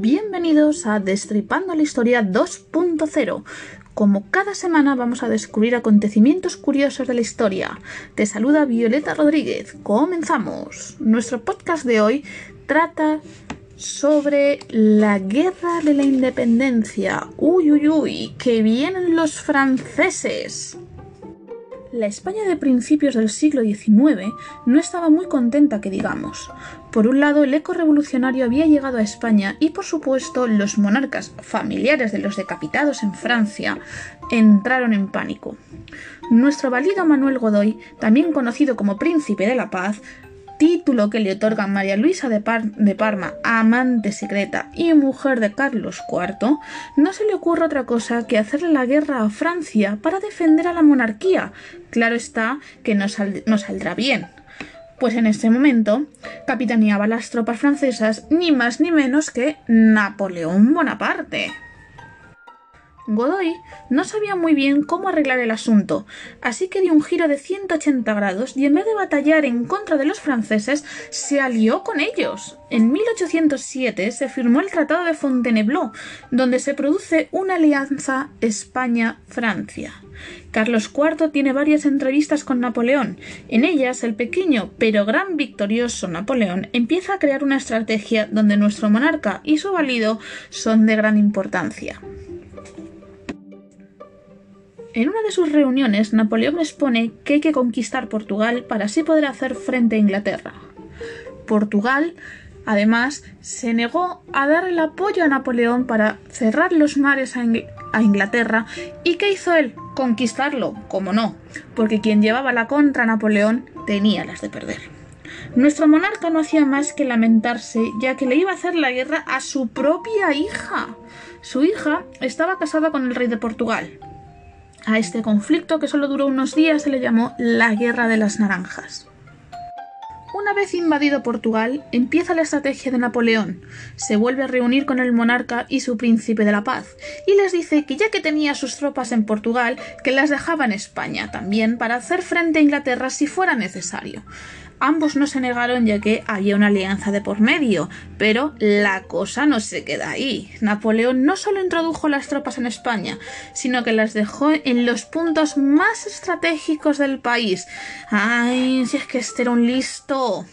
Bienvenidos a Destripando la Historia 2.0. Como cada semana vamos a descubrir acontecimientos curiosos de la historia. Te saluda Violeta Rodríguez. Comenzamos. Nuestro podcast de hoy trata sobre la guerra de la independencia. Uy, uy, uy, que vienen los franceses. La España de principios del siglo XIX no estaba muy contenta que digamos. Por un lado, el eco revolucionario había llegado a España y, por supuesto, los monarcas familiares de los decapitados en Francia entraron en pánico. Nuestro valido Manuel Godoy, también conocido como Príncipe de la Paz, título que le otorga María Luisa de, Parma, amante secreta y mujer de Carlos IV, no se le ocurre otra cosa que hacerle la guerra a Francia para defender a la monarquía. Claro está que no, no saldrá bien. Pues en este momento capitaneaba las tropas francesas ni más ni menos que Napoleón Bonaparte. Godoy no sabía muy bien cómo arreglar el asunto, así que dio un giro de 180 grados y en vez de batallar en contra de los franceses, se alió con ellos. En 1807 se firmó el Tratado de Fontainebleau, donde se produce una alianza España-Francia. Carlos IV tiene varias entrevistas con Napoleón. En ellas, el pequeño pero gran victorioso Napoleón empieza a crear una estrategia donde nuestro monarca y su valido son de gran importancia. En una de sus reuniones, Napoleón expone que hay que conquistar Portugal para así poder hacer frente a Inglaterra. Portugal, además, se negó a dar el apoyo a Napoleón para cerrar los mares a, Inglaterra. ¿Y qué hizo él? Conquistarlo, como no, porque quien llevaba la contra Napoleón tenía las de perder. Nuestro monarca no hacía más que lamentarse, ya que le iba a hacer la guerra a su propia hija. Su hija estaba casada con el rey de Portugal, a este conflicto, que solo duró unos días, se le llamó la Guerra de las Naranjas. Una vez invadido Portugal, empieza la estrategia de Napoleón. Se vuelve a reunir con el monarca y su príncipe de la paz, y les dice que ya que tenía sus tropas en Portugal, que las dejaba en España también para hacer frente a Inglaterra si fuera necesario. Ambos no se negaron ya que había una alianza de por medio, pero la cosa no se queda ahí. Napoleón no solo introdujo las tropas en España, sino que las dejó en los puntos más estratégicos del país. ¡Ay, si es que este era un listo!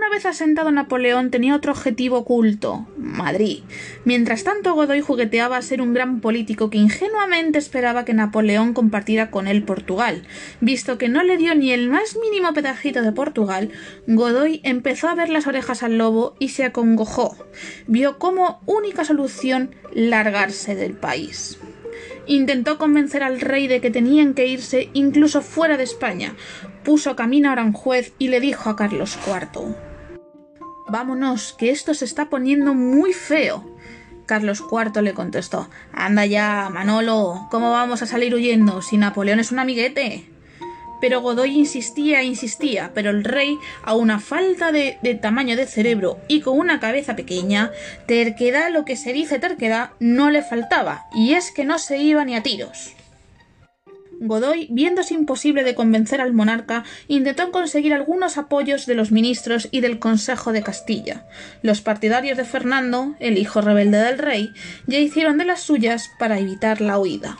Una vez asentado Napoleón tenía otro objetivo oculto, Madrid. Mientras tanto Godoy jugueteaba a ser un gran político que ingenuamente esperaba que Napoleón compartiera con él Portugal. Visto que no le dio ni el más mínimo pedajito de Portugal, Godoy empezó a ver las orejas al lobo y se acongojó. Vio como única solución largarse del país intentó convencer al rey de que tenían que irse incluso fuera de España. Puso camino a Aranjuez y le dijo a Carlos IV Vámonos, que esto se está poniendo muy feo. Carlos IV le contestó Anda ya, Manolo, ¿cómo vamos a salir huyendo si Napoleón es un amiguete? Pero Godoy insistía e insistía, pero el rey, a una falta de, de, tamaño de cerebro y con una cabeza pequeña, terquedad, lo que se dice terquedad, no le faltaba, y es que no se iba ni a tiros. Godoy, viéndose imposible de convencer al monarca, intentó conseguir algunos apoyos de los ministros y del Consejo de Castilla. Los partidarios de Fernando, el hijo rebelde del rey, ya hicieron de las suyas para evitar la huida.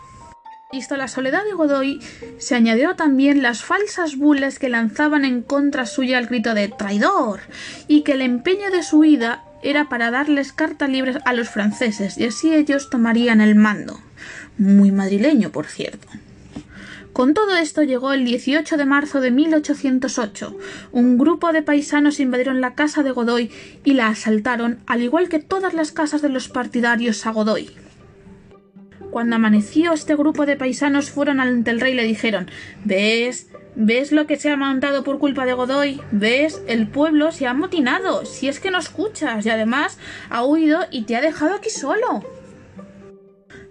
Visto la soledad de Godoy, se añadió también las falsas bulas que lanzaban en contra suya el grito de traidor y que el empeño de su huida era para darles carta libre a los franceses y así ellos tomarían el mando. Muy madrileño, por cierto. Con todo esto llegó el 18 de marzo de 1808. Un grupo de paisanos invadieron la casa de Godoy y la asaltaron, al igual que todas las casas de los partidarios a Godoy. Cuando amaneció, este grupo de paisanos fueron ante el rey y le dijeron ¿Ves? ¿Ves lo que se ha montado por culpa de Godoy? ¿Ves? El pueblo se ha amotinado. Si es que no escuchas. Y además ha huido y te ha dejado aquí solo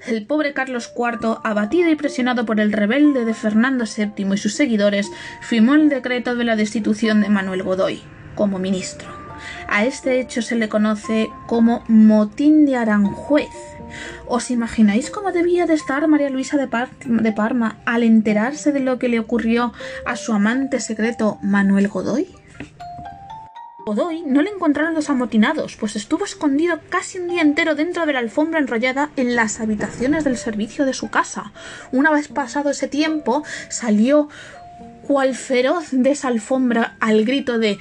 el pobre Carlos IV, abatido y presionado por el rebelde de Fernando VII y sus seguidores, firmó el decreto de la destitución de Manuel Godoy como ministro. A este hecho se le conoce como motín de Aranjuez. ¿Os imagináis cómo debía de estar María Luisa de, de Parma al enterarse de lo que le ocurrió a su amante secreto Manuel Godoy? Godoy no le encontraron los amotinados, pues estuvo escondido casi un día entero dentro de la alfombra enrollada en las habitaciones del servicio de su casa. Una vez pasado ese tiempo, salió cual feroz de esa alfombra al grito de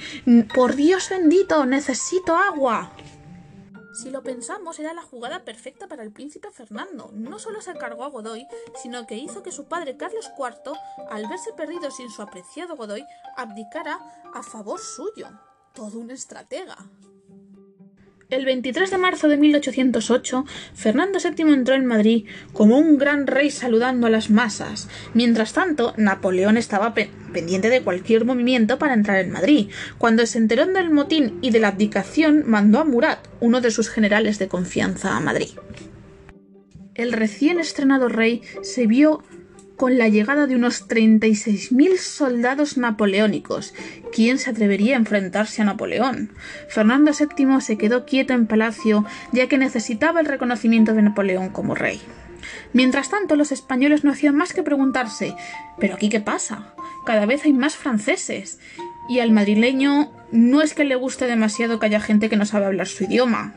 Por Dios bendito, necesito agua. Si lo pensamos, era la jugada perfecta para el príncipe Fernando. No solo se cargó a Godoy, sino que hizo que su padre Carlos IV, al verse perdido sin su apreciado Godoy, abdicara a favor suyo. Todo un estratega. El 23 de marzo de 1808, Fernando VII entró en Madrid como un gran rey saludando a las masas. Mientras tanto, Napoleón estaba pendiente de cualquier movimiento para entrar en Madrid. Cuando se enteró del motín y de la abdicación, mandó a Murat, uno de sus generales de confianza, a Madrid. El recién estrenado rey se vio con la llegada de unos 36.000 soldados napoleónicos. ¿Quién se atrevería a enfrentarse a Napoleón? Fernando VII se quedó quieto en palacio ya que necesitaba el reconocimiento de Napoleón como rey. Mientras tanto, los españoles no hacían más que preguntarse ¿pero aquí qué pasa? Cada vez hay más franceses. Y al madrileño no es que le guste demasiado que haya gente que no sabe hablar su idioma.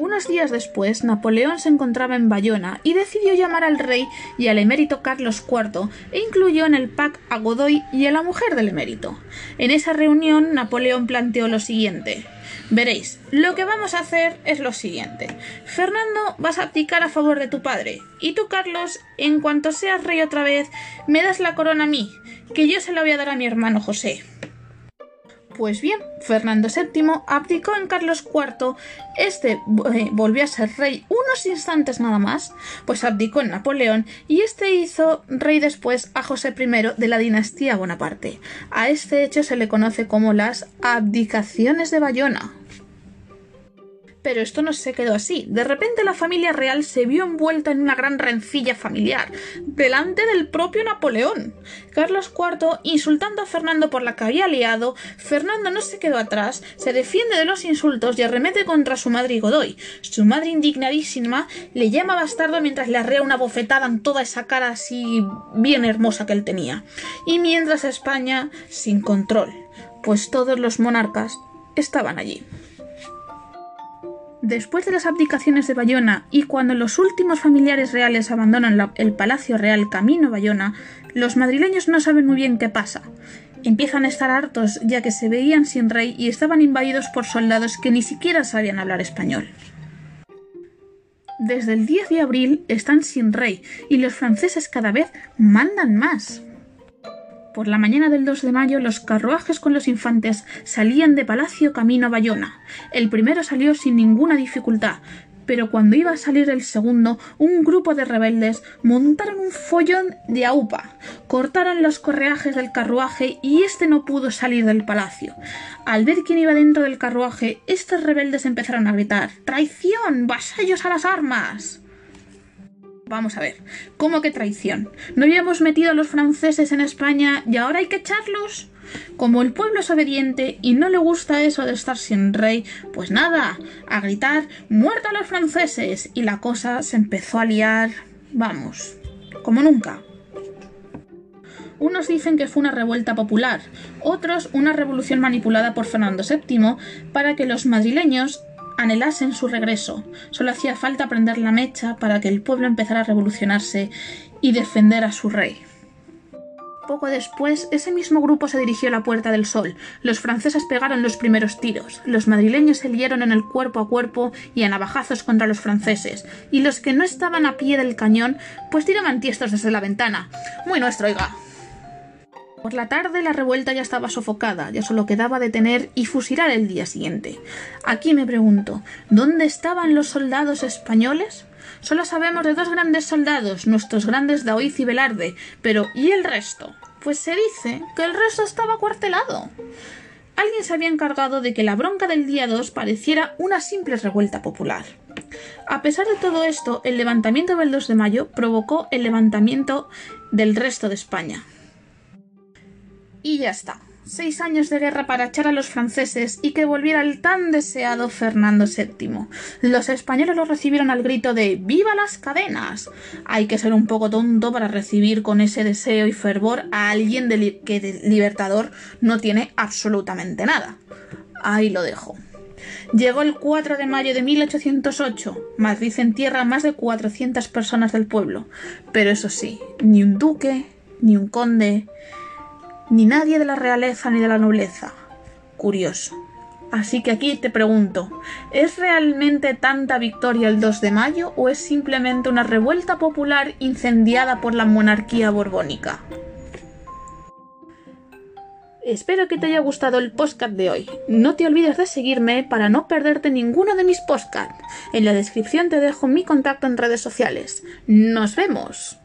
Unos días después, Napoleón se encontraba en Bayona y decidió llamar al rey y al emérito Carlos IV e incluyó en el pack a Godoy y a la mujer del emérito. En esa reunión, Napoleón planteó lo siguiente. Veréis, lo que vamos a hacer es lo siguiente. Fernando, vas a abdicar a favor de tu padre. Y tú, Carlos, en cuanto seas rey otra vez, me das la corona a mí, que yo se la voy a dar a mi hermano José. Pues bien, Fernando VII abdicó en Carlos IV, este eh, volvió a ser rey unos instantes nada más, pues abdicó en Napoleón y este hizo rey después a José I de la dinastía Bonaparte. A este hecho se le conoce como las abdicaciones de Bayona. Pero esto no se quedó así. De repente la familia real se vio envuelta en una gran rencilla familiar, delante del propio Napoleón. Carlos IV, insultando a Fernando por la que había liado, Fernando no se quedó atrás, se defiende de los insultos y arremete contra su madre y Godoy. Su madre, indignadísima, le llama bastardo mientras le arrea una bofetada en toda esa cara así bien hermosa que él tenía. Y mientras España, sin control, pues todos los monarcas estaban allí. Después de las abdicaciones de Bayona y cuando los últimos familiares reales abandonan el Palacio Real camino Bayona, los madrileños no saben muy bien qué pasa. Empiezan a estar hartos ya que se veían sin rey y estaban invadidos por soldados que ni siquiera sabían hablar español. Desde el 10 de abril están sin rey y los franceses cada vez mandan más. Por la mañana del 2 de mayo, los carruajes con los infantes salían de palacio camino a Bayona. El primero salió sin ninguna dificultad, pero cuando iba a salir el segundo, un grupo de rebeldes montaron un follón de aupa, cortaron los correajes del carruaje y éste no pudo salir del palacio. Al ver quién iba dentro del carruaje, estos rebeldes empezaron a gritar ¡Traición! ¡Vasallos a las armas! Vamos a ver, ¿cómo que traición? ¿No habíamos metido a los franceses en España y ahora hay que echarlos? Como el pueblo es obediente y no le gusta eso de estar sin rey, pues nada, a gritar ¡Muerto a los franceses! Y la cosa se empezó a liar, vamos, como nunca. Unos dicen que fue una revuelta popular, otros una revolución manipulada por Fernando VII para que los madrileños anhelasen su regreso. Solo hacía falta prender la mecha para que el pueblo empezara a revolucionarse y defender a su rey. Poco después, ese mismo grupo se dirigió a la Puerta del Sol. Los franceses pegaron los primeros tiros. Los madrileños se liaron en el cuerpo a cuerpo y a navajazos contra los franceses. Y los que no estaban a pie del cañón, pues tiraban tiestos desde la ventana. Muy nuestro, oiga. Por la tarde la revuelta ya estaba sofocada, ya solo quedaba detener y fusilar el día siguiente. Aquí me pregunto, ¿dónde estaban los soldados españoles? Solo sabemos de dos grandes soldados, nuestros grandes Daoiz y Velarde, pero ¿y el resto? Pues se dice que el resto estaba cuartelado. Alguien se había encargado de que la bronca del día 2 pareciera una simple revuelta popular. A pesar de todo esto, el levantamiento del 2 de mayo provocó el levantamiento del resto de España. Y ya está. seis años de guerra para echar a los franceses y que volviera el tan deseado Fernando VII. Los españoles lo recibieron al grito de ¡Viva las cadenas! Hay que ser un poco tonto para recibir con ese deseo y fervor a alguien que de libertador no tiene absolutamente nada. Ahí lo dejo. Llegó el 4 de mayo de 1808. Madrid entierra a más de 400 personas del pueblo. Pero eso sí, ni un duque, ni un conde, ni nadie de la realeza ni de la nobleza. Curioso. Así que aquí te pregunto, ¿es realmente tanta victoria el 2 de mayo o es simplemente una revuelta popular incendiada por la monarquía borbónica? Espero que te haya gustado el podcast de hoy. No te olvides de seguirme para no perderte ninguno de mis podcasts. En la descripción te dejo mi contacto en redes sociales. ¡Nos vemos!